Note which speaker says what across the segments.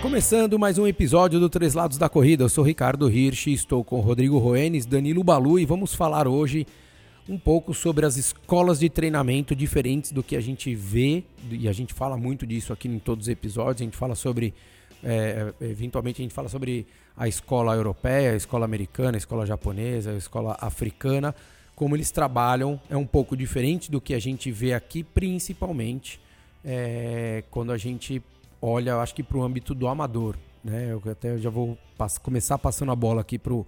Speaker 1: Começando mais um episódio do Três Lados da Corrida. Eu sou Ricardo Hirsch, estou com Rodrigo Roenes, Danilo Balu e vamos falar hoje um pouco sobre as escolas de treinamento diferentes do que a gente vê e a gente fala muito disso aqui em todos os episódios. A gente fala sobre, é, eventualmente, a gente fala sobre a escola europeia, a escola americana, a escola japonesa, a escola africana. Como eles trabalham é um pouco diferente do que a gente vê aqui, principalmente é, quando a gente olha, acho que para o âmbito do amador. Né? Eu até já vou pass começar passando a bola aqui para o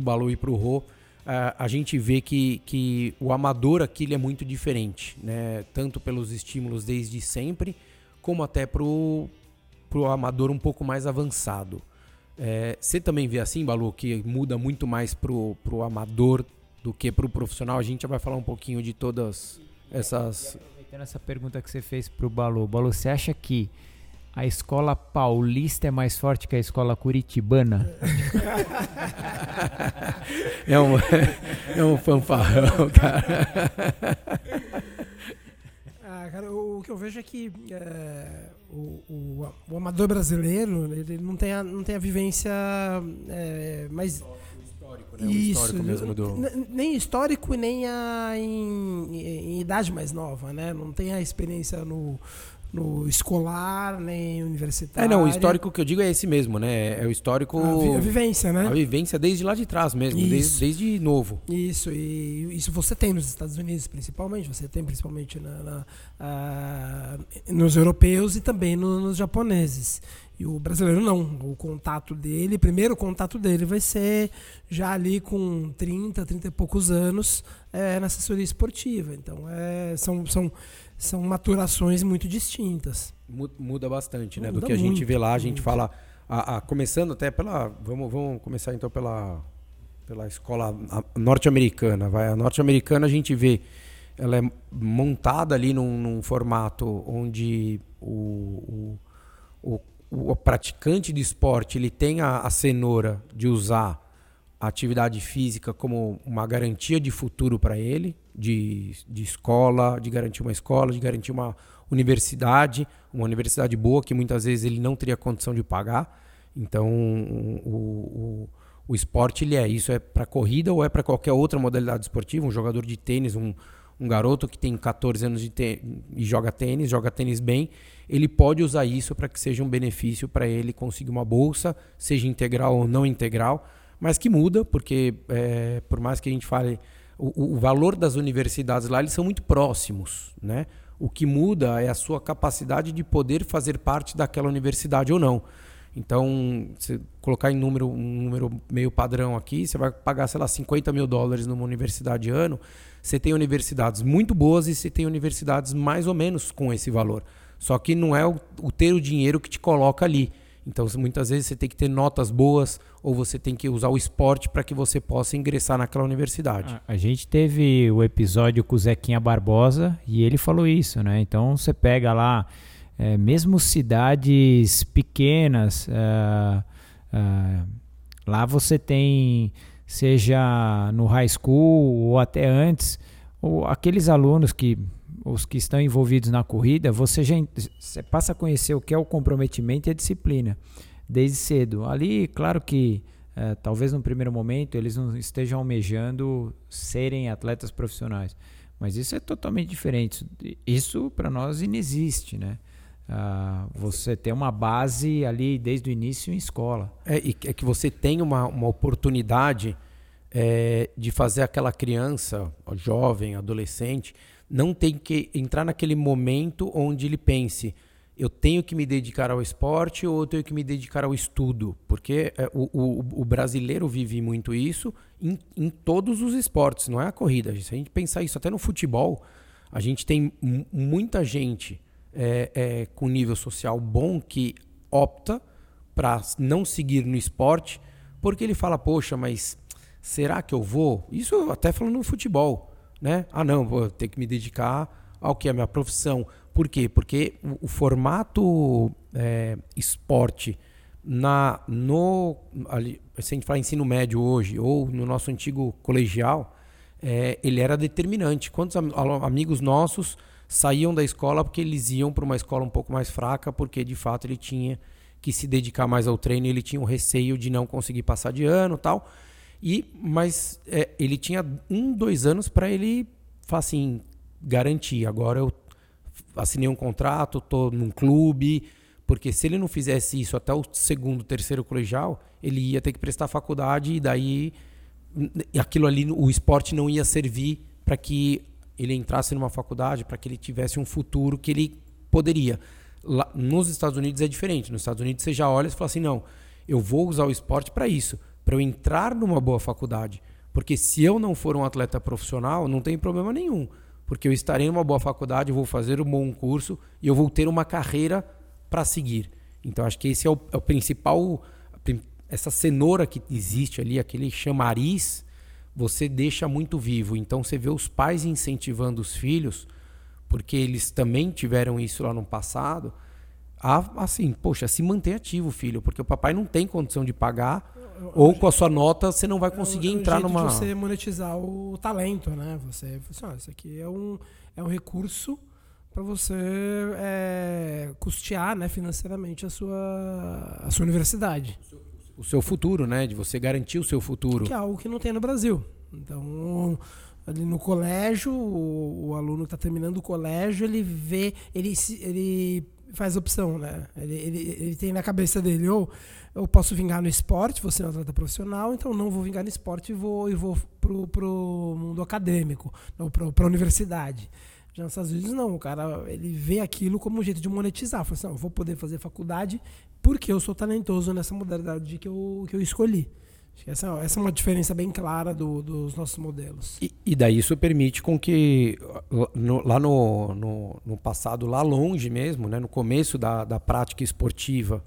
Speaker 1: Balu e para o Rô. Uh, a gente vê que, que o amador aqui ele é muito diferente, né? tanto pelos estímulos desde sempre, como até para o amador um pouco mais avançado. É, você também vê assim, Balu, que muda muito mais para o amador do que para o profissional? A gente já vai falar um pouquinho de todas essas.
Speaker 2: E aproveitando essa pergunta que você fez para o Balu, Balu, você acha que a escola paulista é mais forte que a escola curitibana?
Speaker 1: é, um, é um fanfarrão, cara.
Speaker 3: Ah, cara, o, o, que eu vejo é que é, o, o, o, amador brasileiro ele não tem a, não tem a vivência é, mais
Speaker 1: né? Isso, histórico mesmo do...
Speaker 3: Nem histórico e nem a, em, em, idade mais nova, né? Não tem a experiência no, no escolar, nem universitário.
Speaker 1: É, não, o histórico que eu digo é esse mesmo, né? É o histórico.
Speaker 3: A, vi a vivência, né?
Speaker 1: A vivência desde lá de trás mesmo, desde, desde, novo.
Speaker 3: Isso, e isso você tem nos Estados Unidos, principalmente, você tem principalmente na, na, nos europeus e também no, nos japoneses. E o brasileiro não. O contato dele, primeiro contato dele vai ser já ali com 30, 30 e poucos anos é, na assessoria esportiva. Então, é, são, são são maturações muito distintas.
Speaker 1: Muda bastante, né? Muda do que a muito, gente vê lá, a gente muito. fala. A, a, começando até pela. Vamos, vamos começar então pela, pela escola norte-americana. Vai, a norte-americana a gente vê. Ela é montada ali num, num formato onde o, o, o, o, praticante de esporte ele tem a, a cenoura de usar atividade física como uma garantia de futuro para ele, de, de escola, de garantir uma escola, de garantir uma universidade, uma universidade boa que muitas vezes ele não teria condição de pagar. Então, o, o, o esporte ele é isso é para corrida ou é para qualquer outra modalidade esportiva. Um jogador de tênis, um, um garoto que tem 14 anos de e joga tênis, joga tênis bem, ele pode usar isso para que seja um benefício para ele conseguir uma bolsa, seja integral ou não integral mas que muda, porque é, por mais que a gente fale, o, o, valor das universidades lá, eles são muito próximos, né? O que muda é a sua capacidade de poder fazer parte daquela universidade ou não. Então, se colocar em número, um número meio padrão aqui, você vai pagar, sei lá, 50 mil dólares numa universidade ano. Você tem universidades muito boas e você tem universidades mais ou menos com esse valor. Só que não é o, o ter o dinheiro que te coloca ali. Então, muitas vezes você tem que ter notas boas ou você tem que usar o esporte para que você possa ingressar naquela universidade.
Speaker 2: A, gente teve o episódio com o Zequinha Barbosa e ele falou isso, né? Então, você pega lá, é, mesmo cidades pequenas, é, é, lá você tem, seja no high school ou até antes, ou aqueles alunos que os que estão envolvidos na corrida, você já você passa a conhecer o que é o comprometimento e a disciplina desde cedo. Ali, claro que é, talvez no primeiro momento eles não estejam almejando serem atletas profissionais, mas isso é totalmente diferente. Isso para nós inexiste, né? Ah, você tem uma base ali desde o início em escola.
Speaker 1: É, e é que você tem uma, uma oportunidade é, de fazer aquela criança, jovem, adolescente, não tem que entrar naquele momento onde ele pense eu tenho que me dedicar ao esporte ou eu tenho que me dedicar ao estudo, porque é, o, o, o brasileiro vive muito isso em, em, todos os esportes, não é a corrida. Se a gente pensar isso até no futebol, a gente tem muita gente é, é, com nível social bom que opta para não seguir no esporte porque ele fala, poxa, mas será que eu vou? Isso até falando no futebol né? Ah, não, vou ter que me dedicar ao que é a minha profissão. Por quê? Porque o, o formato é, esporte na no ali, se a gente falar ensino médio hoje ou no nosso antigo colegial, é, ele era determinante. Quantos am amigos nossos saíam da escola porque eles iam para uma escola um pouco mais fraca, porque de fato ele tinha que se dedicar mais ao treino, ele tinha o receio de não conseguir passar de ano, tal. E mas é, ele tinha um, dois anos para ele falar assim, garantir. Agora eu assinei um contrato, estou num clube, porque se ele não fizesse isso até o segundo, terceiro colegial, ele ia ter que prestar faculdade e daí aquilo ali, o esporte não ia servir para que ele entrasse numa faculdade, para que ele tivesse um futuro que ele poderia. Lá, nos Estados Unidos é diferente. Nos Estados Unidos você já olha e fala assim: não, eu vou usar o esporte para isso, para eu entrar numa boa faculdade. Porque se eu não for um atleta profissional, não tem problema nenhum. Porque eu estarei numa boa faculdade, eu vou fazer um bom curso e eu vou ter uma carreira para seguir. Então acho que esse é o, é o principal essa cenoura que existe ali, aquele chamariz, você deixa muito vivo. Então você vê os pais incentivando os filhos, porque eles também tiveram isso lá no passado, a, assim, poxa, se manter ativo, filho, porque o papai não tem condição de pagar, ou com a sua nota você não vai conseguir é, entrar
Speaker 3: jeito
Speaker 1: numa.
Speaker 3: De você monetizar o talento, né? Você, assim, ó, isso aqui é um, é um recurso para você é, custear né, financeiramente a sua, a sua universidade
Speaker 1: o seu futuro, né? De você garantir o seu futuro.
Speaker 3: Que é algo que não tem no Brasil. Então, ali no colégio, o, o aluno que está terminando o colégio, ele vê, ele, ele faz opção, né? Ele, ele, ele tem na cabeça dele, ou eu posso vingar no esporte, você é um atleta profissional, então não vou vingar no esporte e vou, e vou pro, pro mundo acadêmico, ou para a universidade. Já nos Estados Unidos, não. O cara ele vê aquilo como um jeito de monetizar. Fala assim, não, eu vou poder fazer faculdade porque eu sou talentoso nessa modalidade que eu, que eu escolhi. Essa, essa é uma diferença bem clara do, dos nossos modelos.
Speaker 1: E, e, daí isso permite com que no, lá no, no, no, passado, lá longe mesmo, né, no começo da, da prática esportiva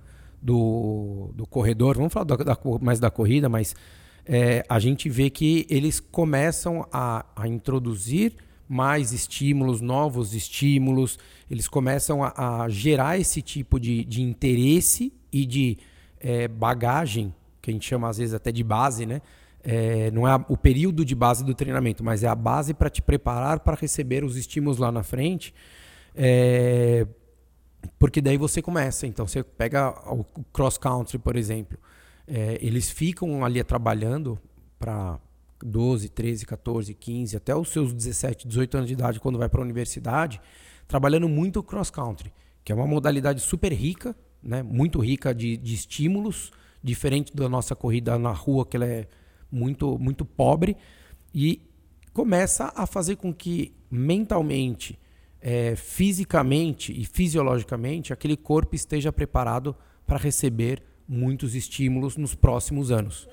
Speaker 1: do, do corredor, vamos falar da, da, mais da corrida, mas é, a gente vê que eles começam a, a introduzir mais estímulos, novos estímulos, eles começam a, a gerar esse tipo de, de interesse e de é, bagagem, que a gente chama às vezes até de base, né? É, não é o período de base do treinamento, mas é a base para te preparar para receber os estímulos lá na frente. É, porque daí você começa. Então você pega o cross country, por exemplo. É, eles ficam ali trabalhando para 12, 13, 14, 15, até os seus 17, 18 anos de idade, quando vai para a universidade, trabalhando muito cross country, que é uma modalidade super rica, né? muito rica de, de estímulos, diferente da nossa corrida na rua, que ela é muito, muito pobre, e começa a fazer com que mentalmente, é, fisicamente e fisiologicamente aquele corpo esteja preparado para receber muitos estímulos nos próximos anos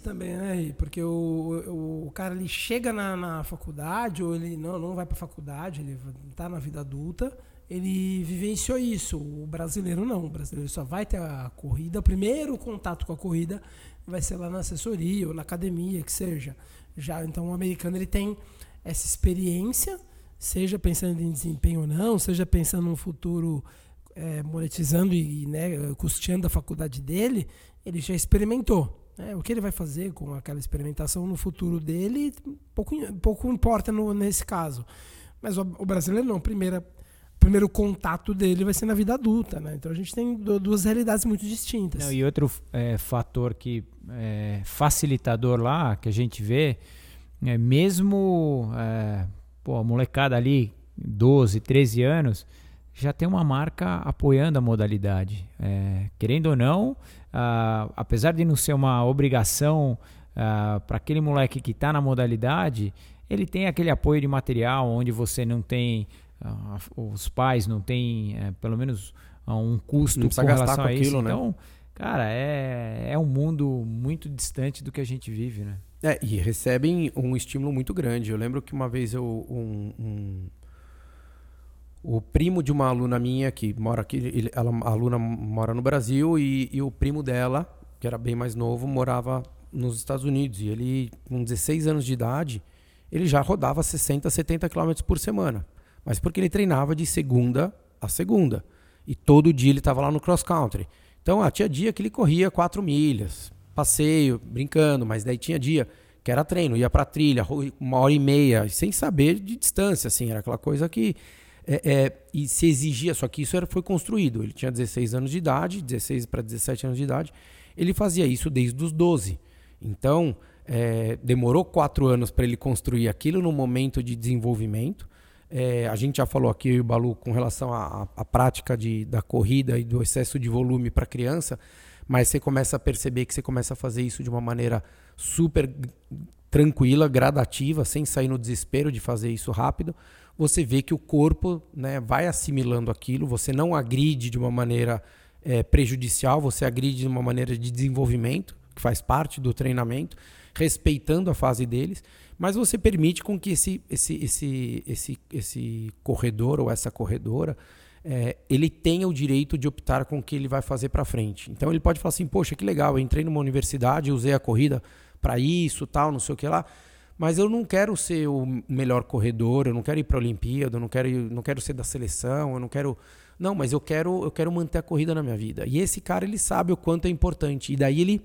Speaker 3: também, né? Porque o, o, cara ele chega na, na faculdade, ou ele não, não vai para faculdade, ele está na vida adulta, ele vivenciou isso. O brasileiro não. O brasileiro só vai ter a corrida, o primeiro contato com a corrida vai ser lá na assessoria ou na academia, que seja. Já, então o americano ele tem essa experiência, seja pensando em desempenho ou não, seja pensando no futuro é, monetizando e né, custeando a faculdade dele, ele já experimentou. É, o que ele vai fazer com aquela experimentação no futuro dele, pouco, pouco importa no, nesse caso. Mas o, o brasileiro não, primeira, primeiro contato dele vai ser na vida adulta, né? Então a gente tem duas realidades muito distintas.
Speaker 2: Não, e outro é, fator que é facilitador lá, que a gente vê, é mesmo é, pô, a molecada ali, 12, 13 anos, já tem uma marca apoiando a modalidade. É, querendo ou não, uh, apesar de não ser uma obrigação uh, para aquele moleque que está na modalidade, ele tem aquele apoio de material onde você não tem, uh, os pais não têm, uh, pelo menos, um custo com relação a isso. Né? Então, cara, é, é um mundo muito distante do que a gente vive, né?
Speaker 1: É, e recebem um estímulo muito grande. Eu lembro que uma vez eu, um, um o primo de uma aluna minha que mora aqui, ele, ela, a aluna mora no Brasil e, e, o primo dela, que era bem mais novo, morava nos Estados Unidos. E ele, com 16 anos de idade, ele já rodava 60, 70 quilômetros por semana. Mas porque ele treinava de segunda a segunda. E todo dia ele estava lá no cross country. Então, ah, tinha dia que ele corria 4 milhas, passeio, brincando, mas daí tinha dia que era treino, ia para trilha, uma hora e meia, sem saber de distância, assim, era aquela coisa que é, é, e se exigia, só que isso era, foi construído. Ele tinha 16 anos de idade, 16 para 17 anos de idade, ele fazia isso desde os 12. Então, é, demorou quatro anos para ele construir aquilo no momento de desenvolvimento. É, a gente já falou aqui, o Balu, com relação à, à prática de, da corrida e do excesso de volume para criança, mas você começa a perceber que você começa a fazer isso de uma maneira super tranquila, gradativa, sem sair no desespero de fazer isso rápido. Você vê que o corpo né, vai assimilando aquilo, você não agride de uma maneira é, prejudicial, você agride de uma maneira de desenvolvimento, que faz parte do treinamento, respeitando a fase deles, mas você permite com que esse, esse, esse, esse, esse corredor ou essa corredora é, ele tenha o direito de optar com o que ele vai fazer para frente. Então ele pode falar assim, poxa, que legal, eu entrei numa universidade, usei a corrida para isso, tal, não sei o que lá, mas eu não quero ser o melhor corredor, eu não quero ir para a Olimpíada, eu não quero, não quero ser da seleção, eu não quero não, mas eu quero, eu quero manter a corrida na minha vida. E esse cara, ele sabe o quanto é importante. E daí ele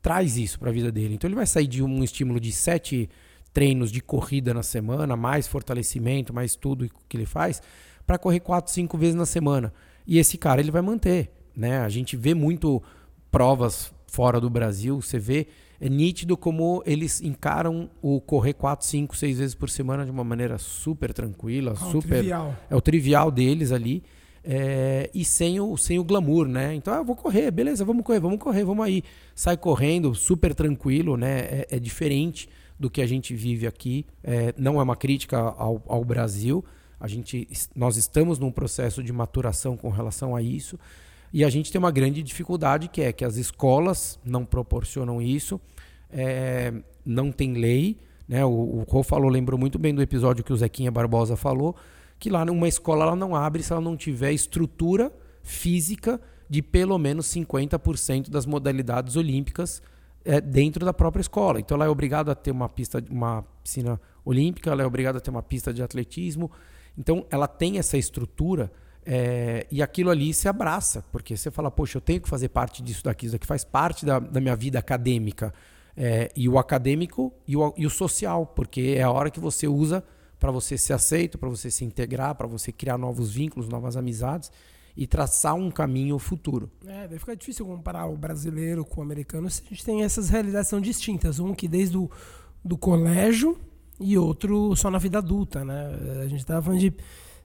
Speaker 1: traz isso para a vida dele. Então ele vai sair de um estímulo de sete treinos de corrida na semana, mais fortalecimento, mais tudo que ele faz, para correr quatro, cinco vezes na semana. E esse cara ele vai manter, né? A gente vê muito provas fora do Brasil, você vê é nítido como eles encaram o correr quatro, cinco, seis vezes por semana de uma maneira super tranquila, ah, super
Speaker 3: trivial.
Speaker 1: é o trivial deles ali. É, e sem o, sem o glamour, né? Então, ah, vou correr, beleza, vamos correr, vamos correr, vamos aí. Sai correndo, super tranquilo, né? É, é diferente do que a gente vive aqui. É, não é uma crítica ao, ao Brasil. A gente, nós estamos num processo de maturação com relação a isso. E a gente tem uma grande dificuldade que é que as escolas não proporcionam isso, é, não tem lei. Né? O, o Rô falou, lembrou muito bem do episódio que o Zequinha Barbosa falou que lá numa escola ela não abre se ela não tiver estrutura física de pelo menos 50% das modalidades olímpicas é, dentro da própria escola. Então ela é obrigada a ter uma pista, uma piscina olímpica, ela é obrigada a ter uma pista de atletismo. Então ela tem essa estrutura é, e aquilo ali se abraça, porque você fala, poxa, eu tenho que fazer parte disso daqui, isso daqui faz parte da, da minha vida acadêmica. É, e o acadêmico e o, e o social, porque é a hora que você usa para você ser aceito, para você se integrar, para você criar novos vínculos, novas amizades e traçar um caminho futuro.
Speaker 3: É, daí fica difícil comparar o brasileiro com o americano se a gente tem essas realidades são distintas. Um que desde o do colégio e outro só na vida adulta, né? A gente estava falando de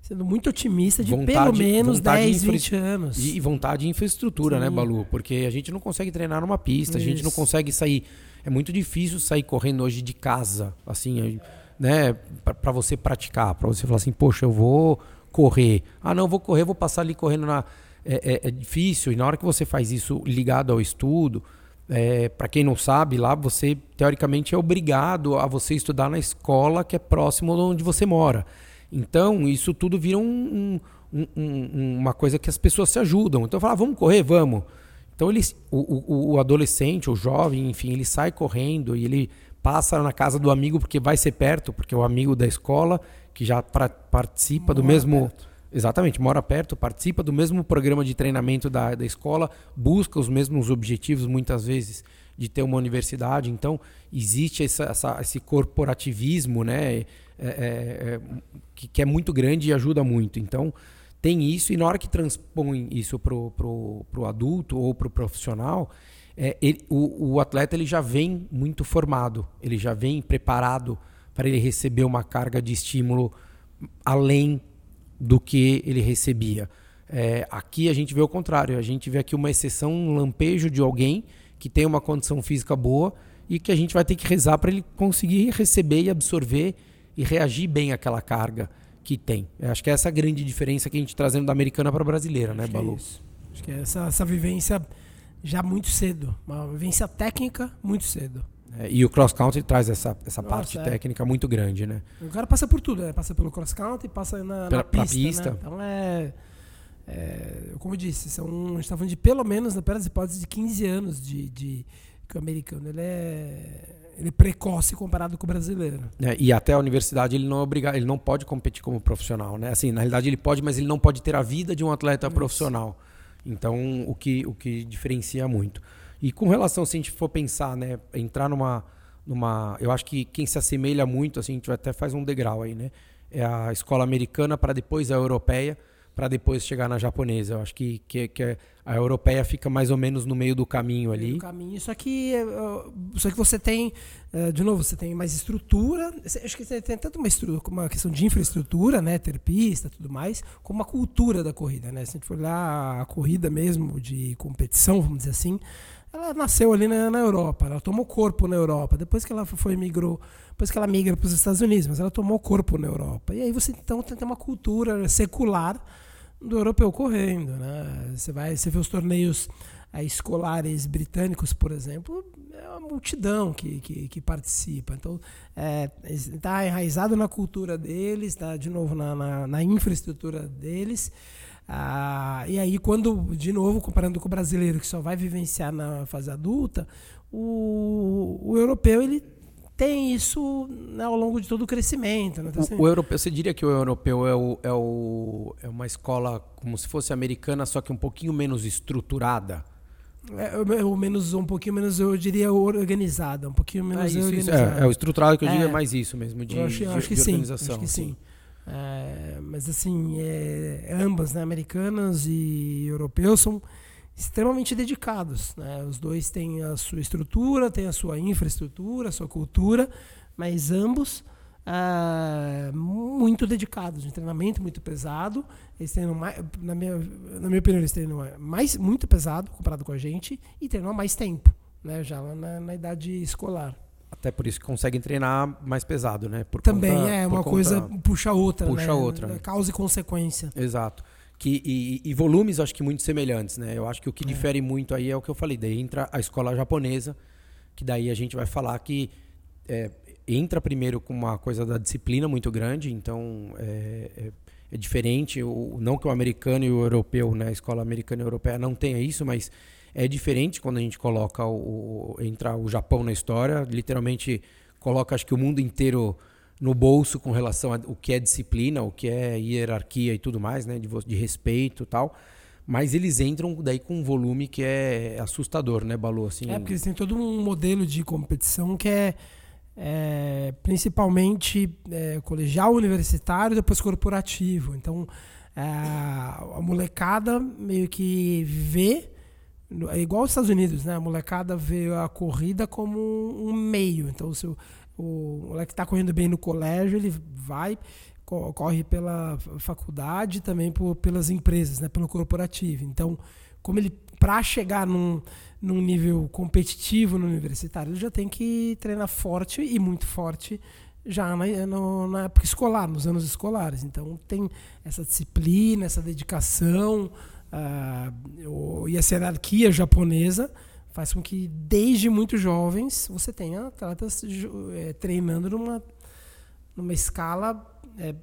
Speaker 3: sendo muito otimista de vontade, pelo menos 10, 20 anos.
Speaker 1: E vontade de infraestrutura, né, Sim. né, Balu? Porque a gente não consegue treinar numa pista, Isso. a gente não consegue sair. É muito difícil sair correndo hoje de casa, assim né, para você praticar, para você falar assim, poxa, eu vou correr. Ah, não, vou correr, vou passar ali correndo na. É, é, é difícil, e na hora que você faz isso ligado ao estudo, é, para quem não sabe, lá você teoricamente é obrigado a você estudar na escola que é próximo de onde você mora. Então, isso tudo vira um, um, um, uma coisa que as pessoas se ajudam. Então, fala, ah, vamos correr, vamos. Então, eles, o, o, o adolescente, o jovem, enfim, ele sai correndo e ele passa na casa do amigo porque vai ser perto, porque é o amigo da escola que já pra, participa mora do mesmo. Perto. Exatamente, mora perto, participa do mesmo programa de treinamento da, da escola, busca os mesmos objetivos, muitas vezes, de ter uma universidade. Então, existe essa, essa, esse corporativismo né, é, é, é, que, que, é muito grande e ajuda muito. Então, tem isso, e na hora que transpõe isso para o adulto ou para o profissional, é, ele, o, o, atleta ele já vem muito formado, ele já vem preparado para ele receber uma carga de estímulo além do que ele recebia. É, aqui a gente vê o contrário, a gente vê aqui uma exceção, um lampejo de alguém que tem uma condição física boa e que a gente vai ter que rezar para ele conseguir receber e absorver e reagir bem àquela carga que tem. Eu acho que é essa a grande diferença que a gente trazendo da americana para a brasileira, né, Balu?
Speaker 3: É acho que é essa, essa vivência já muito cedo. Uma vivência técnica muito cedo.
Speaker 1: É, e o cross country traz essa, essa Nossa, parte é. técnica muito grande, né?
Speaker 3: O cara passa por tudo, né? Passa pelo cross country, passa na, Pela, na pista, pista. Né? Então é, é, como eu disse, são, a gente está falando de pelo menos, na pior das hipóteses, de 15 anos de, de que o americano ele é ele é precoce comparado com o brasileiro.
Speaker 1: É, e até a universidade ele não é obrigado, ele não pode competir como profissional, né? Assim, na realidade ele pode, mas ele não pode ter a vida de um atleta Isso. profissional. Então, o que, o que diferencia muito. E com relação, se a gente for pensar, né, entrar numa, numa. Eu acho que quem se assemelha muito, assim, a gente até faz um degrau aí, né? É a escola americana para depois a europeia para depois chegar na japonesa. Eu acho que, que, que, a europeia fica mais ou menos no meio do caminho ali. No
Speaker 3: caminho, só que, é, só que você tem, é, de novo, você tem mais estrutura. Acho que você tem tanto uma, uma questão de infraestrutura, né, ter pista tudo mais, como uma cultura da corrida. Né? Se a gente for olhar a corrida mesmo de competição, vamos dizer assim, ela nasceu ali na, na, Europa, ela tomou corpo na Europa, depois que ela foi migrou, depois que ela migra para os Estados Unidos, mas ela tomou corpo na Europa. E aí você então tem uma cultura secular do europeu correndo, né? Você vai, você vê os torneios é, escolares britânicos, por exemplo, é uma multidão que, que, que participa. Então, está é, enraizado na cultura deles, está de novo na, na, na infraestrutura deles. Ah, e aí, quando, de novo, comparando com o brasileiro que só vai vivenciar na fase adulta, o, o europeu ele tem isso né, ao longo de todo o crescimento. Né?
Speaker 1: Então, assim, o, europeu, você diria que o europeu é, o, é, o, é uma escola como se fosse americana, só que um pouquinho menos estruturada?
Speaker 3: É, ou menos, um pouquinho menos, eu diria, organizada. Um pouquinho menos
Speaker 1: é,
Speaker 3: isso,
Speaker 1: organizada. Isso, é, é, o estruturado que eu digo é, é mais isso mesmo, de,
Speaker 3: acho,
Speaker 1: de,
Speaker 3: acho
Speaker 1: de organização.
Speaker 3: Sim, acho que sim. sim. É, mas assim, é, ambas, né, americanas e europeus, são extremamente dedicados. Né? Os dois têm a sua estrutura, têm a sua infraestrutura, a sua cultura, mas ambos ah, muito dedicados, de treinamento muito pesado. Eles treinam mais, na minha, na minha opinião, eles treinam mais, muito pesado comparado com a gente e treinam há mais tempo, né? já na, na idade escolar.
Speaker 1: Até por isso que conseguem treinar mais pesado, né? Por
Speaker 3: Também
Speaker 1: conta,
Speaker 3: é, uma coisa puxa outra,
Speaker 1: puxa
Speaker 3: né?
Speaker 1: outra. Né?
Speaker 3: Causa e consequência.
Speaker 1: Exato. Que, e, e, volumes acho que muito semelhantes, né? Eu acho que o que é. difere muito aí é o que eu falei, daí entra a escola japonesa, que daí a gente vai falar que é, entra primeiro com uma coisa da disciplina muito grande, então é, é, é diferente, o, não que o americano e o europeu, né, a escola americana e europeia não tenha isso, mas é diferente quando a gente coloca o, o entra o Japão na história, literalmente coloca acho que o mundo inteiro no bolso com relação ao que é disciplina, o que é hierarquia e tudo mais, né, de, de respeito e tal. Mas eles entram daí com um volume que é assustador, né, Balu? Assim,
Speaker 3: é, porque eles têm todo um modelo de competição que é, é principalmente é, colegial, universitário depois corporativo. Então, é, a molecada meio que vê é igual os Estados Unidos, né? A molecada vê a corrida como um meio. Então, se o, o moleque está correndo bem no colégio, ele vai, corre pela faculdade também por, pelas empresas, né? Pelo corporativo. Então, como ele, para chegar num, num nível competitivo no universitário, ele já tem que treinar forte e muito forte já na, na época escolar, nos anos escolares. Então, tem essa disciplina, essa dedicação uh, e essa hierarquia japonesa faz com que desde muito jovens você tenha atletas é, treinando numa, numa escala é,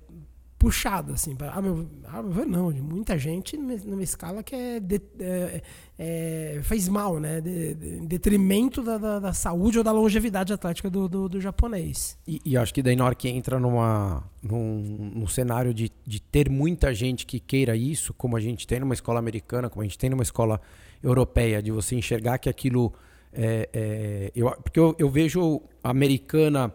Speaker 3: puxada assim para ah, meu, ah, meu não de muita gente numa escala que é, de, é, é faz mal né de, de, em detrimento da, da, da, saúde ou da longevidade atlética do, do, do japonês.
Speaker 1: E, e, acho que daí na hora que entra numa num, num cenário de, de ter muita gente que queira isso como a gente tem numa escola americana como a gente tem numa escola europeia de você enxergar que aquilo é, é, eu, porque eu, eu vejo a americana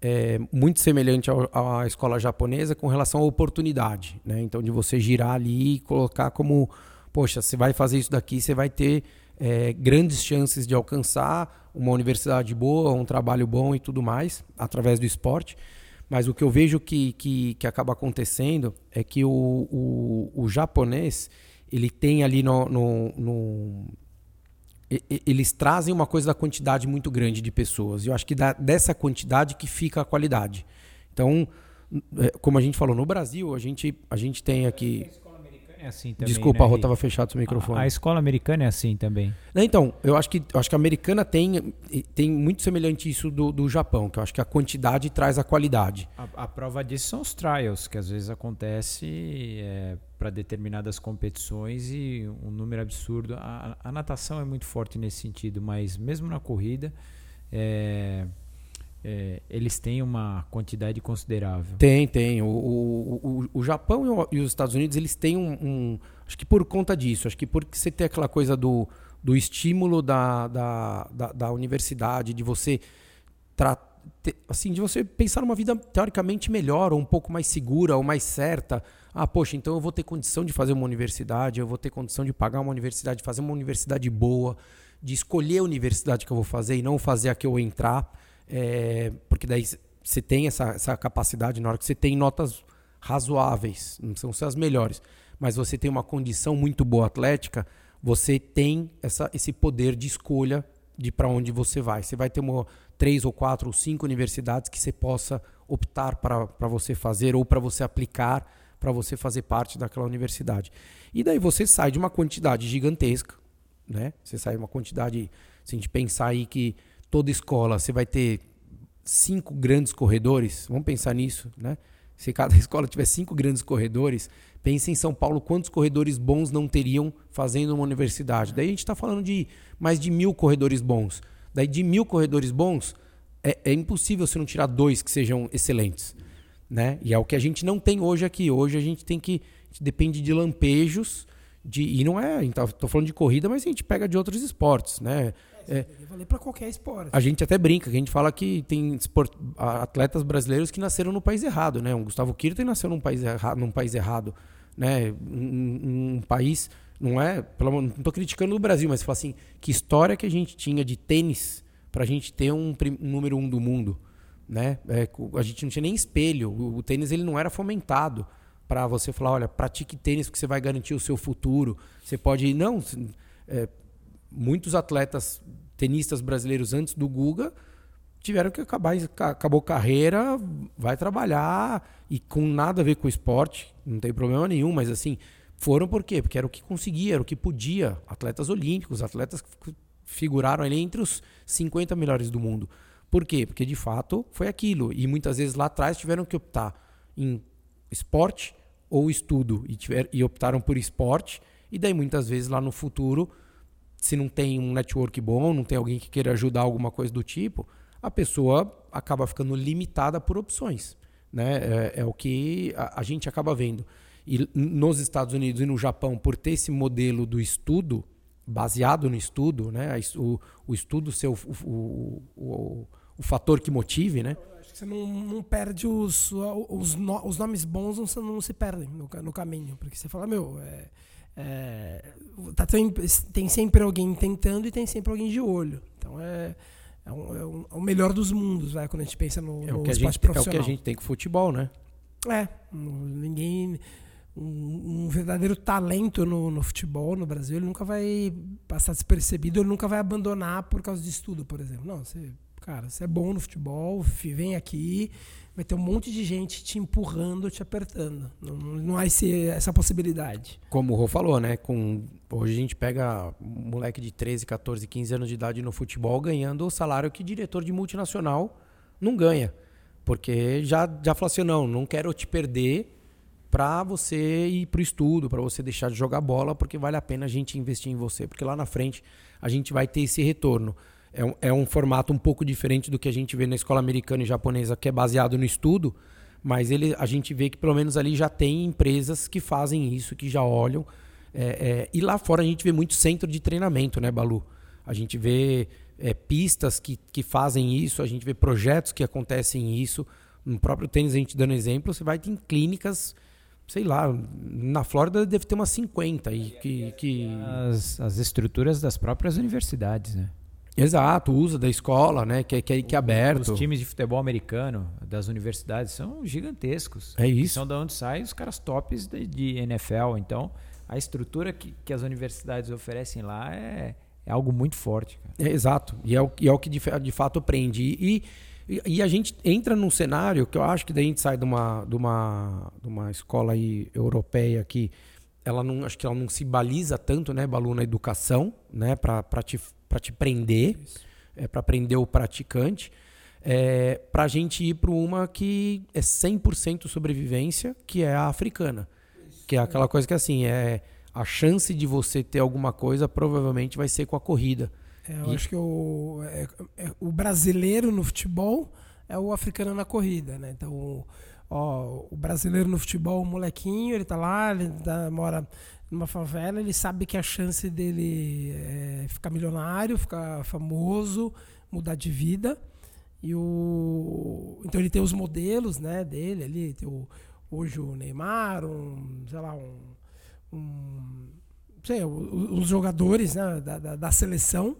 Speaker 1: é, muito semelhante à escola japonesa com relação à oportunidade, né? Então de você girar ali e colocar como, poxa, você vai fazer isso daqui, você vai ter é, grandes chances de alcançar uma universidade boa, um trabalho bom e tudo mais através do esporte. Mas o que eu vejo que, que, que acaba acontecendo é que o, o, o japonês ele tem ali no, no, no eles trazem uma coisa da quantidade muito grande de pessoas. E eu acho que dessa quantidade que fica a qualidade. Então, é, como a gente falou, no Brasil, a gente, a gente tem aqui.
Speaker 2: É assim também,
Speaker 1: Desculpa,
Speaker 2: né,
Speaker 1: Rô, estava fechado o microfone.
Speaker 2: A, a, escola americana é assim também.
Speaker 1: Então, eu acho que, eu acho que a americana tem, tem muito semelhante isso do, do Japão, que eu acho que a quantidade traz a qualidade.
Speaker 2: A, a prova disso são os trials, que às vezes acontece é, para determinadas competições e um número absurdo. A, a, natação é muito forte nesse sentido, mas mesmo na corrida, é, é, eles têm uma quantidade considerável.
Speaker 1: Tem, tem. O, o, o, o Japão e, os Estados Unidos, eles têm um, um, Acho que por conta disso, acho que porque você tem aquela coisa do, do estímulo da, da, da, da universidade, de você tratar assim, de você pensar numa vida teoricamente melhor, ou um pouco mais segura, ou mais certa. Ah, poxa, então eu vou ter condição de fazer uma universidade, eu vou ter condição de pagar uma universidade, de fazer uma universidade boa, de escolher a universidade que eu vou fazer e não fazer a que eu entrar, é, porque daí você tem essa, essa capacidade na hora que você tem notas razoáveis, não são as melhores, mas você tem uma condição muito boa atlética, você tem essa, esse poder de escolha de para onde você vai. Você vai ter uma, três ou quatro ou cinco universidades que você possa optar para você fazer ou para você aplicar para você fazer parte daquela universidade. E daí você sai de uma quantidade gigantesca, né? Você sai de uma quantidade, se a gente pensar aí que toda escola você vai ter cinco grandes corredores, vamos pensar nisso, né? Se cada escola tiver cinco grandes corredores, pense em São Paulo quantos corredores bons não teriam fazendo uma universidade. Daí a gente está falando de mais de mil corredores bons. Daí de mil corredores bons, é, é impossível você não tirar dois que sejam excelentes. Né? E é o que a gente não tem hoje aqui. Hoje a gente tem que. Depende de lampejos. De, e não é. Estou tá, falando de corrida, mas a gente pega de outros esportes. Né?
Speaker 3: É, valer para qualquer esporte.
Speaker 1: A gente até brinca, que a gente fala que tem esport, atletas brasileiros que nasceram no país errado. Né? O Gustavo Kirten nasceu num país, erra, num país errado. Né? Um, um país não é, pelo, não estou criticando o Brasil, mas fala assim, que história que a gente tinha de tênis para a gente ter um, um, número um do mundo, né? É, a gente não tinha nem espelho, o, o tênis ele não era fomentado para você falar, olha, pratique tênis porque você vai garantir o seu futuro. Você pode não, é, muitos atletas tenistas brasileiros antes do Guga tiveram que acabar acabou carreira, vai trabalhar e com nada a ver com o esporte, não tem problema nenhum, mas assim foram por quê? Porque era o que conseguia, era o que podia. Atletas olímpicos, atletas que figuraram ali entre os 50 melhores do mundo. Por quê? Porque de fato foi aquilo. E muitas vezes lá atrás tiveram que optar em esporte ou estudo e, tiver, e optaram por esporte. E daí muitas vezes lá no futuro, se não tem um network bom, não tem alguém que queira ajudar alguma coisa do tipo, a pessoa acaba ficando limitada por opções. Né? É, é o que a, a gente acaba vendo. E nos Estados Unidos e no Japão, por ter esse modelo do estudo, baseado no estudo, né? o, o estudo ser o, o, o, o fator que motive, né?
Speaker 3: Acho que você não, não perde os, os, no, os nomes bons, não, não se perdem no, no caminho. Porque você fala, meu, é, é, tá, tem, tem sempre alguém tentando e tem sempre alguém de olho. Então é. É, um, é, um, é o melhor dos mundos, né? Quando a gente pensa no,
Speaker 1: é no esporte gente, profissional. É o que a gente tem com o futebol, né?
Speaker 3: É, ninguém um, um verdadeiro talento no, no, futebol no Brasil, ele nunca vai passar despercebido, ele nunca vai abandonar por causa de estudo, por exemplo. Não, você, cara, você é bom no futebol, vem aqui, vai ter um monte de gente te empurrando, te apertando. Não, não vai ser essa possibilidade.
Speaker 1: Como o Rô falou, né? Com, hoje a gente pega um moleque de 13, 14, 15 anos de idade no futebol ganhando o salário que diretor de multinacional não ganha. Porque já, já falou assim, não, não quero te perder para você ir para o estudo, para você deixar de jogar bola, porque vale a pena a gente investir em você, porque lá na frente a gente vai ter esse retorno. É um, é um formato um pouco diferente do que a gente vê na escola americana e japonesa, que é baseado no estudo, mas ele, a gente vê que pelo menos ali já tem empresas que fazem isso, que já olham. É, é, e lá fora a gente vê muito centro de treinamento, né, Balu? A gente vê é, pistas que, que fazem isso, a gente vê projetos que acontecem isso. No próprio tênis, a gente dando exemplo, você vai ter clínicas sei lá, na Flórida deve ter umas 50 e que, que...
Speaker 2: As, as estruturas das próprias universidades, né?
Speaker 1: Exato, usa da escola, né? Que, que, que é aberto.
Speaker 2: Os times de futebol americano das universidades são gigantescos.
Speaker 1: É isso.
Speaker 2: São da onde saem os caras tops de, de, NFL. Então, a estrutura que, que as universidades oferecem lá é, é algo muito forte.
Speaker 1: É, exato. E é o, e é o que de, de fato prende. E, e, e, a gente entra num cenário que eu acho que daí a gente sai de uma, de uma, de uma escola aí europeia que ela não acho que ela não se baliza tanto, né, Balu, na educação, né, para te, te prender, é, para prender o praticante, é, para a gente ir para uma que é 100% sobrevivência, que é a africana. Que é aquela coisa que assim, é a chance de você ter alguma coisa provavelmente vai ser com a corrida.
Speaker 3: É, eu e... acho que o, é, é, o brasileiro no futebol é o africano na corrida, né? Então, ó, o brasileiro no futebol, o molequinho, ele tá lá, ele tá, mora numa favela, ele sabe que a chance dele é ficar milionário, ficar famoso, mudar de vida. E o então ele tem os modelos, né, dele ali, tem o, hoje o Neymar, um, sei lá, um, um sei, os jogadores né, da, da, da, seleção.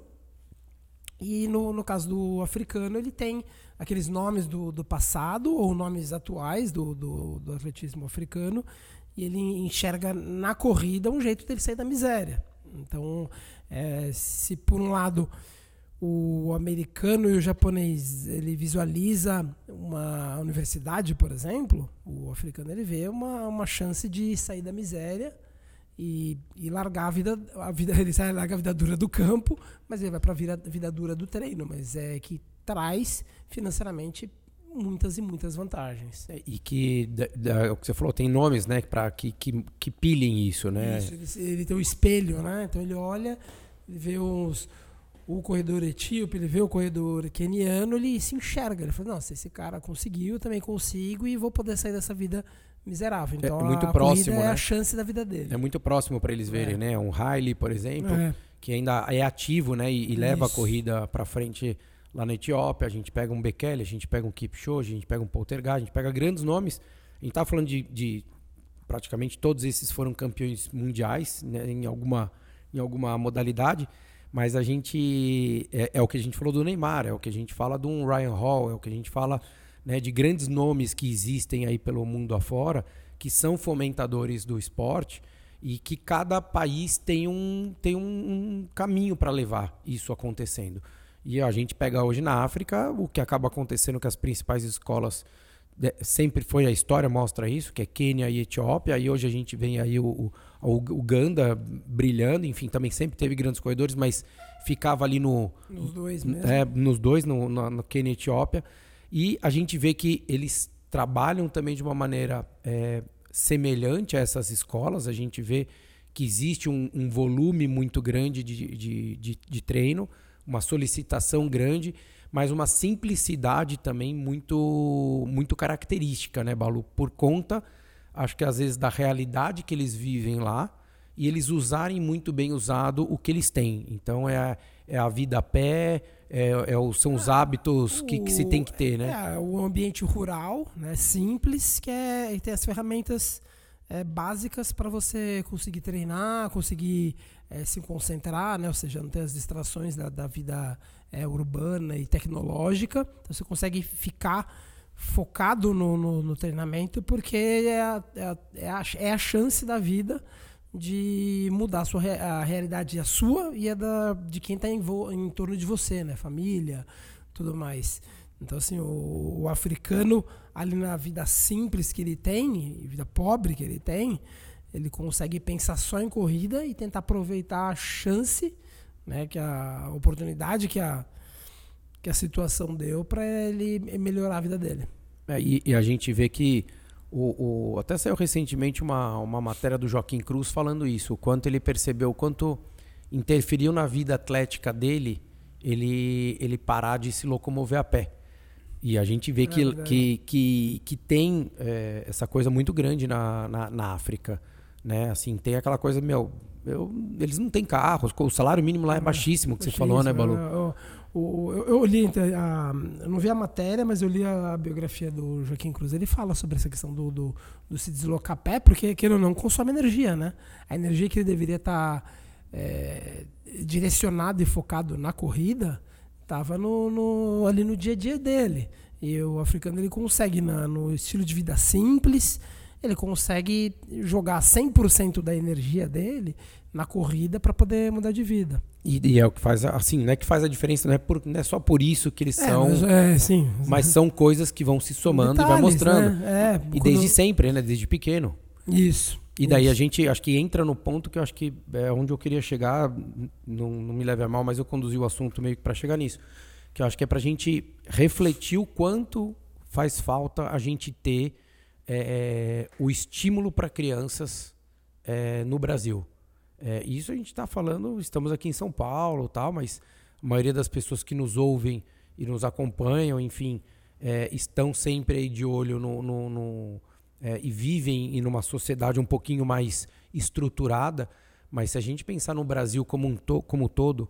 Speaker 3: E no, no caso do africano, ele tem aqueles nomes do, do passado ou nomes atuais do, do, do atletismo africano e ele enxerga na corrida um jeito dele sair da miséria. Então, é, se por um lado o americano e o japonês ele visualiza uma universidade, por exemplo, o africano ele vê uma, uma chance de sair da miséria e, e largar a vida, a vida ele sai larga a vida dura do campo, mas ele vai para a vida, vida dura do treino, mas é que traz financeiramente muitas e muitas vantagens.
Speaker 1: É, e que, da, da, o que você falou, tem nomes, né, para que, que, que pilhem isso, né?
Speaker 3: Isso, ele, ele, tem o espelho, né? Então ele olha, ele vê os, o corredor etíope, ele vê o corredor keniano, ele se enxerga. Ele fala, nossa, esse cara conseguiu, eu também consigo e vou poder sair dessa vida miserável. É então é muito a próximo, né? é a chance da vida dele.
Speaker 1: É muito próximo para eles verem, é. né? Um Riley, por exemplo, é. que ainda é ativo, né? E, e leva a corrida para frente lá na Etiópia, a gente pega um Bekele, a gente pega um Kipchoge, a gente pega um Poltergeist, a gente pega grandes nomes. A gente tá falando de, de praticamente todos esses foram campeões mundiais né, em, alguma, em alguma modalidade, mas a gente é, é, o que a gente falou do Neymar, é o que a gente fala de um Ryan Hall, é o que a gente fala né, de grandes nomes que existem aí pelo mundo afora, que são fomentadores do esporte e que cada país tem um, tem um, um caminho para levar isso acontecendo. E a gente pega hoje na África, o que acaba acontecendo que as principais escolas sempre foi a história mostra isso, que é Quênia e Etiópia, e hoje a gente vem aí o, o, o Uganda brilhando, enfim, também sempre teve grandes corredores, mas ficava ali no
Speaker 3: nos dois mesmo.
Speaker 1: É, nos dois, no, no, no Quênia e Etiópia, e a gente vê que eles trabalham também de uma maneira é, semelhante a essas escolas, a gente vê que existe um, um volume muito grande de, de, de, de treino, uma solicitação grande, mas uma simplicidade também muito muito característica, né, Balu? Por conta, acho que às vezes da realidade que eles vivem lá e eles usarem muito bem usado o que eles têm. Então é a, é a vida a pé, é, é são os ah, hábitos que, que, se tem que ter, né?
Speaker 3: É, o ambiente rural, né, simples, que é tem as ferramentas é, básicas para você conseguir treinar, conseguir é, se concentrar, né? ou seja, não ter as distrações da, da vida é, urbana e tecnológica. Então você consegue ficar focado no, no, no treinamento porque é a, é, a, é, a, é chance da vida de mudar a, sua, a realidade, a sua e a da, de quem está em, em torno de você, né? família, tudo mais. Então, assim, o, o, africano, ali na vida simples que ele tem, vida pobre que ele tem, ele consegue pensar só em corrida e tentar aproveitar a chance, né, que a oportunidade que a, que a situação deu para ele melhorar a vida dele.
Speaker 1: É, e, e, a gente vê que o, o, até saiu recentemente uma, uma matéria do Joaquim Cruz falando isso, o quanto ele percebeu, o quanto interferiu na vida atlética dele ele, ele parar de se locomover a pé. E a gente vê é que, que, que, que, tem é, essa coisa muito grande na, na, na, África. Né? Assim, tem aquela coisa, meu, eu, eles não têm carros, o salário mínimo lá é, é baixíssimo, que você falou, né, Balu?
Speaker 3: Eu, eu, eu, li, a, eu não vi a matéria, mas eu li a biografia do Joaquim Cruz. Ele fala sobre essa questão do, do, do se deslocar a pé, porque ele não consome energia, né? A energia que ele deveria estar tá, é, direcionado e focado na corrida estava no, no, ali no dia a dia dele. E o africano ele consegue, na, no estilo de vida simples, ele consegue jogar 100% da energia dele na corrida para poder mudar de vida.
Speaker 1: E, e, é o que faz, assim, não é que faz a diferença, não é, por, não é só por isso que eles é, são.
Speaker 3: Mas, é, sim.
Speaker 1: Mas são coisas que vão se somando Detalhes, e vai mostrando. Né? É, e desde sempre, né? Desde pequeno.
Speaker 3: Isso.
Speaker 1: E daí Isso. a gente, acho que entra no ponto que eu acho que é onde eu queria chegar, não, não me leve a mal, mas eu conduzi o assunto meio que para chegar nisso que eu acho que é para a gente refletir o quanto faz falta a gente ter é, é o estímulo para crianças é, no Brasil. É, isso a gente está falando, estamos aqui em São Paulo, tal, mas a maioria das pessoas que nos ouvem e nos acompanham, enfim, é, estão sempre de olho no, no, no é, e vivem em uma sociedade um pouquinho mais estruturada. Mas se a gente pensar no Brasil como um to, como todo,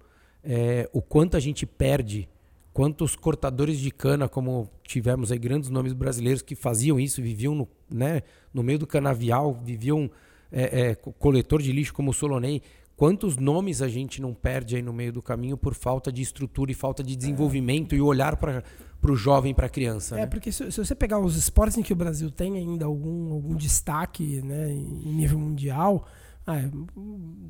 Speaker 1: o quanto a gente perde, quantos cortadores de cana, como tivemos aí grandes nomes brasileiros que faziam isso, viviam no, né, no meio do canavial, viviam é, é, coletor de lixo como o Solonei, quantos nomes a gente não perde aí no meio do caminho por falta de estrutura e falta de desenvolvimento é. e olhar para o jovem, para a criança.
Speaker 3: É,
Speaker 1: né?
Speaker 3: porque se, se, você pegar os esportes em que o Brasil tem ainda algum, algum destaque né, em nível mundial, ah, é,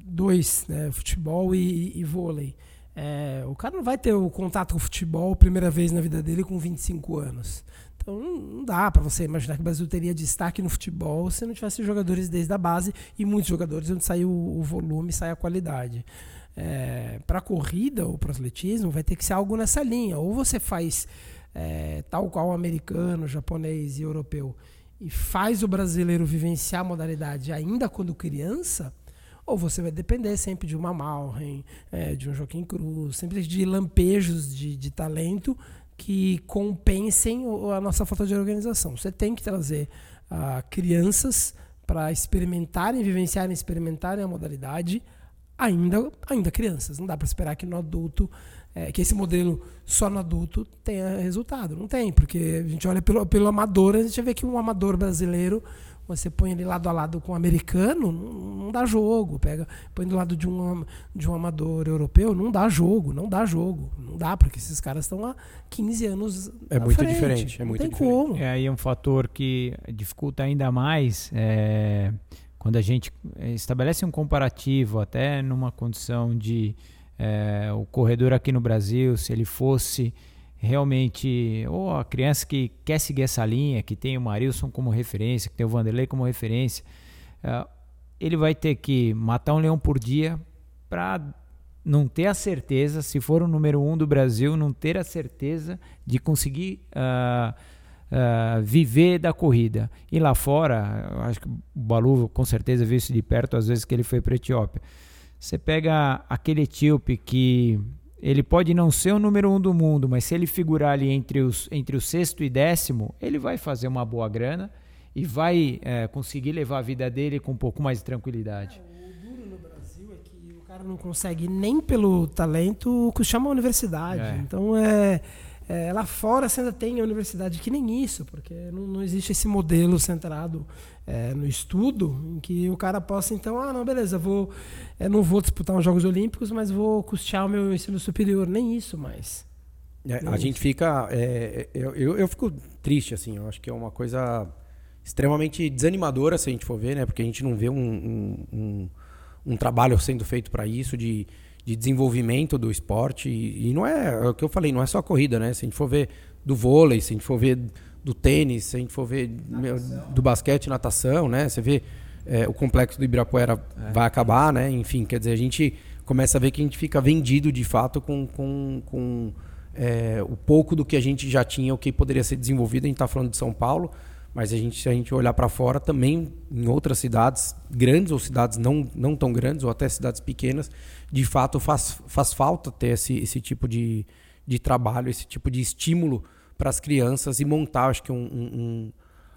Speaker 3: dois, né, futebol e, e vôlei. É, o cara não vai ter o contato com o futebol primeira vez na vida dele com 25 anos. Então não dá para você imaginar que o Brasil teria destaque no futebol se não tivesse jogadores desde a base e muitos jogadores onde sai o, o volume, sai a qualidade. É, para corrida ou para atletismo vai ter que ser algo nessa linha. Ou você faz é, tal qual americano, japonês e europeu e faz o brasileiro vivenciar a modalidade ainda quando criança, ou você vai depender sempre de uma Malren, é, de um Joaquim Cruz, sempre de lampejos de, de talento que compensem a nossa falta de organização. Você tem que trazer uh, crianças para experimentarem, vivenciarem, experimentarem a modalidade ainda, ainda crianças. Não dá para esperar que no adulto é, que esse modelo só no adulto tenha resultado. Não tem, porque a gente olha pelo, pelo amador, a gente vê que um amador brasileiro, você põe ele lado a lado com um americano, não, não dá jogo. Pega, põe do lado de um, de um amador europeu, não dá jogo, não dá jogo. Não dá, porque esses caras estão há 15 anos.
Speaker 1: É muito frente. diferente. É muito
Speaker 3: não
Speaker 1: tem diferente.
Speaker 3: como.
Speaker 2: É aí um fator que dificulta ainda mais. É, quando a gente estabelece um comparativo, até numa condição de é, o corredor aqui no Brasil, se ele fosse realmente ou a criança que quer seguir essa linha, que tem o Marilson como referência, que tem o Vanderlei como referência, é, ele vai ter que matar um leão por dia para não ter a certeza, se for o número um do Brasil, não ter a certeza de conseguir uh, uh, viver da corrida. E lá fora, acho que o Balu com certeza viu isso de perto às vezes que ele foi para a Etiópia. Você pega aquele etíope que ele pode não ser o número um do mundo, mas se ele figurar ali entre, os, entre o sexto e décimo, ele vai fazer uma boa grana e vai é, conseguir levar a vida dele com um pouco mais de tranquilidade.
Speaker 3: É, o duro no Brasil é que o cara não consegue nem pelo talento o que chama a universidade. É. Então é é, lá fora você ainda tem a universidade que nem isso, porque não, não existe esse modelo centrado é, no estudo em que o cara possa, então, ah, não, beleza, vou, é, não vou disputar os Jogos Olímpicos, mas vou custear o meu ensino superior. Nem isso mais.
Speaker 1: É, a isso. gente fica. É, eu, eu, eu, fico triste, assim, eu acho que é uma coisa extremamente desanimadora se a gente for ver, né? Porque a gente não vê um, um, um, um trabalho sendo feito para isso, de de desenvolvimento do esporte. E, e, não é, é o que eu falei, não é só corrida, né? Se a gente for ver do vôlei, se a gente for ver do tênis, se a gente for ver natação. do basquete, natação, né? Você vê é, o complexo do Ibirapuera é. vai acabar, né? Enfim, quer dizer, a gente começa a ver que a gente fica vendido de fato com, com, com é, o pouco do que a gente já tinha, o que poderia ser desenvolvido. A gente está falando de São Paulo, mas a gente, se a gente olhar para fora, também em outras cidades grandes ou cidades não, não tão grandes, ou até cidades pequenas, de fato faz, faz falta ter esse, esse tipo de, de trabalho, esse tipo de estímulo para as crianças e montar, acho que um, um, um,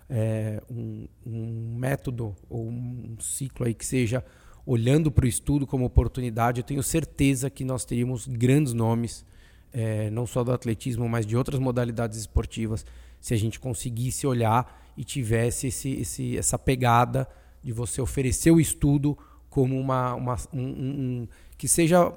Speaker 1: é, um, um método ou um ciclo aí que seja olhando para o estudo como oportunidade. Eu tenho certeza que nós teríamos grandes nomes, é, não só do atletismo, mas de outras modalidades esportivas, se a gente conseguisse olhar e tivesse esse, esse, essa pegada de você oferecer o estudo como uma, uma um, um, que seja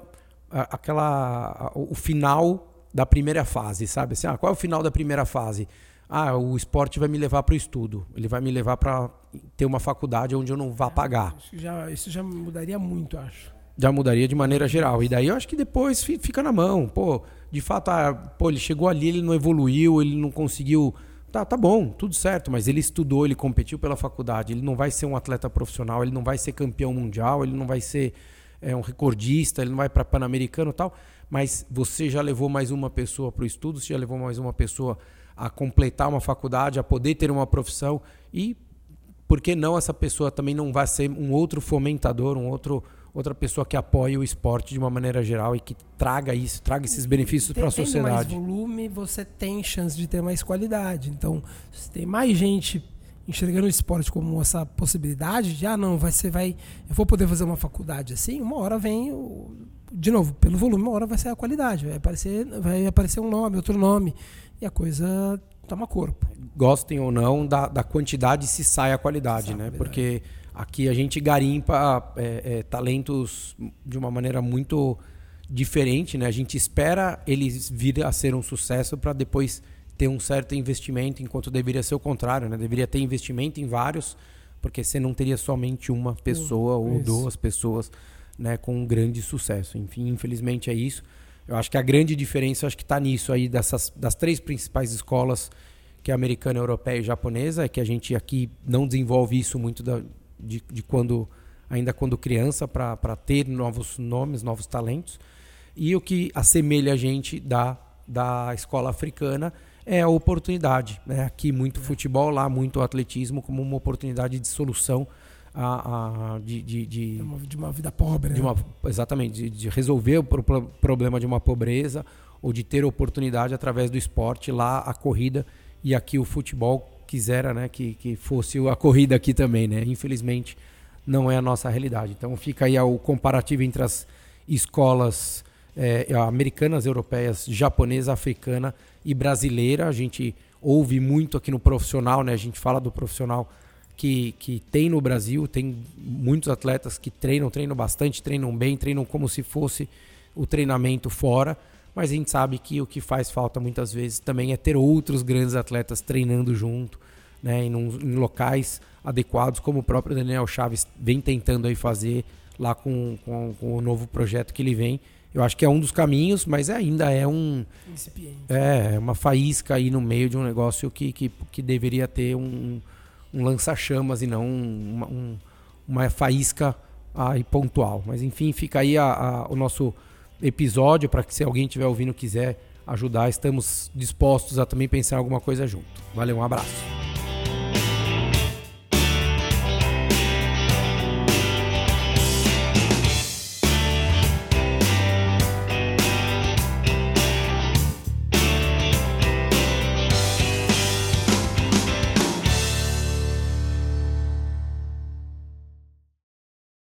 Speaker 1: aquela o final da primeira fase, sabe? Assim, ah, qual é o final da primeira fase? Ah, o esporte vai me levar para o estudo. Ele vai me levar para ter uma faculdade onde eu não vá pagar.
Speaker 3: Isso já, isso já mudaria muito, acho.
Speaker 1: Já mudaria de maneira geral. E daí eu acho que depois fica na mão. Pô, de fato, ah, pô, ele chegou ali, ele não evoluiu, ele não conseguiu. Tá, tá bom, tudo certo, mas ele estudou, ele competiu pela faculdade. Ele não vai ser um atleta profissional, ele não vai ser campeão mundial, ele não vai ser é um recordista, ele não vai para Pan-Americano tal, mas você já levou mais uma pessoa para o estudo, você já levou mais uma pessoa a completar uma faculdade, a poder ter uma profissão e por que não essa pessoa também não vai ser um outro fomentador, um outro outra pessoa que apoie o esporte de uma maneira geral e que traga isso, traga esses benefícios para a sociedade.
Speaker 3: mais volume, você tem chance de ter mais qualidade. Então, se tem mais gente enxergando o esporte como essa possibilidade de, ah, não, vai ser, vai, eu vou poder fazer uma faculdade assim, uma hora vem, o, de novo, pelo volume, uma hora vai ser a qualidade, vai aparecer, vai aparecer um nome, outro nome, e a coisa toma corpo.
Speaker 1: Gostem ou não, da, da quantidade se sai a qualidade, né? Porque Aqui a gente garimpa é, é, talentos de uma maneira muito diferente, né? A gente espera eles vir a ser um sucesso para depois ter um certo investimento, enquanto deveria ser o contrário, né? Deveria ter investimento em vários, porque você não teria somente uma pessoa ou duas pessoas, né, com um grande sucesso. Enfim, infelizmente é isso. Eu acho que a grande diferença acho que está nisso aí dessas das três principais escolas que é americana, europeia e japonesa, é que a gente aqui não desenvolve isso muito da, de, de quando ainda quando criança para ter novos nomes, novos talentos. E o que assemelha a gente da, da escola africana é a oportunidade. Né? Aqui muito futebol, lá muito atletismo como uma oportunidade de solução a, a de, de, de,
Speaker 3: de, uma vida pobre.
Speaker 1: De
Speaker 3: né?
Speaker 1: uma, exatamente, de, de resolver o pro, problema de uma pobreza ou de ter oportunidade através do esporte. Lá a corrida e aqui o futebol quisera né, que, que fosse a corrida aqui também. Né? Infelizmente, não é a nossa realidade. Então fica aí o comparativo entre as escolas é, americanas, europeias, japonesa, africana e brasileira. A gente ouve muito aqui no profissional, né? a gente fala do profissional que, que tem no Brasil, tem muitos atletas que treinam, treinam bastante, treinam bem, treinam como se fosse o treinamento fora mas a gente sabe que o que faz falta muitas vezes também é ter outros grandes atletas treinando junto, né, em, um, em locais adequados, como o próprio Daniel Chaves vem tentando aí fazer lá com, com, com, o novo projeto que ele vem. Eu acho que é um dos caminhos, mas ainda é um é, é uma faísca aí no meio de um negócio que, que, que deveria ter um, um lança-chamas e não uma, um, uma faísca aí pontual. Mas enfim, fica aí a, a, o nosso episódio para que se alguém estiver ouvindo quiser ajudar, estamos dispostos a também pensar alguma coisa junto. Valeu, um abraço.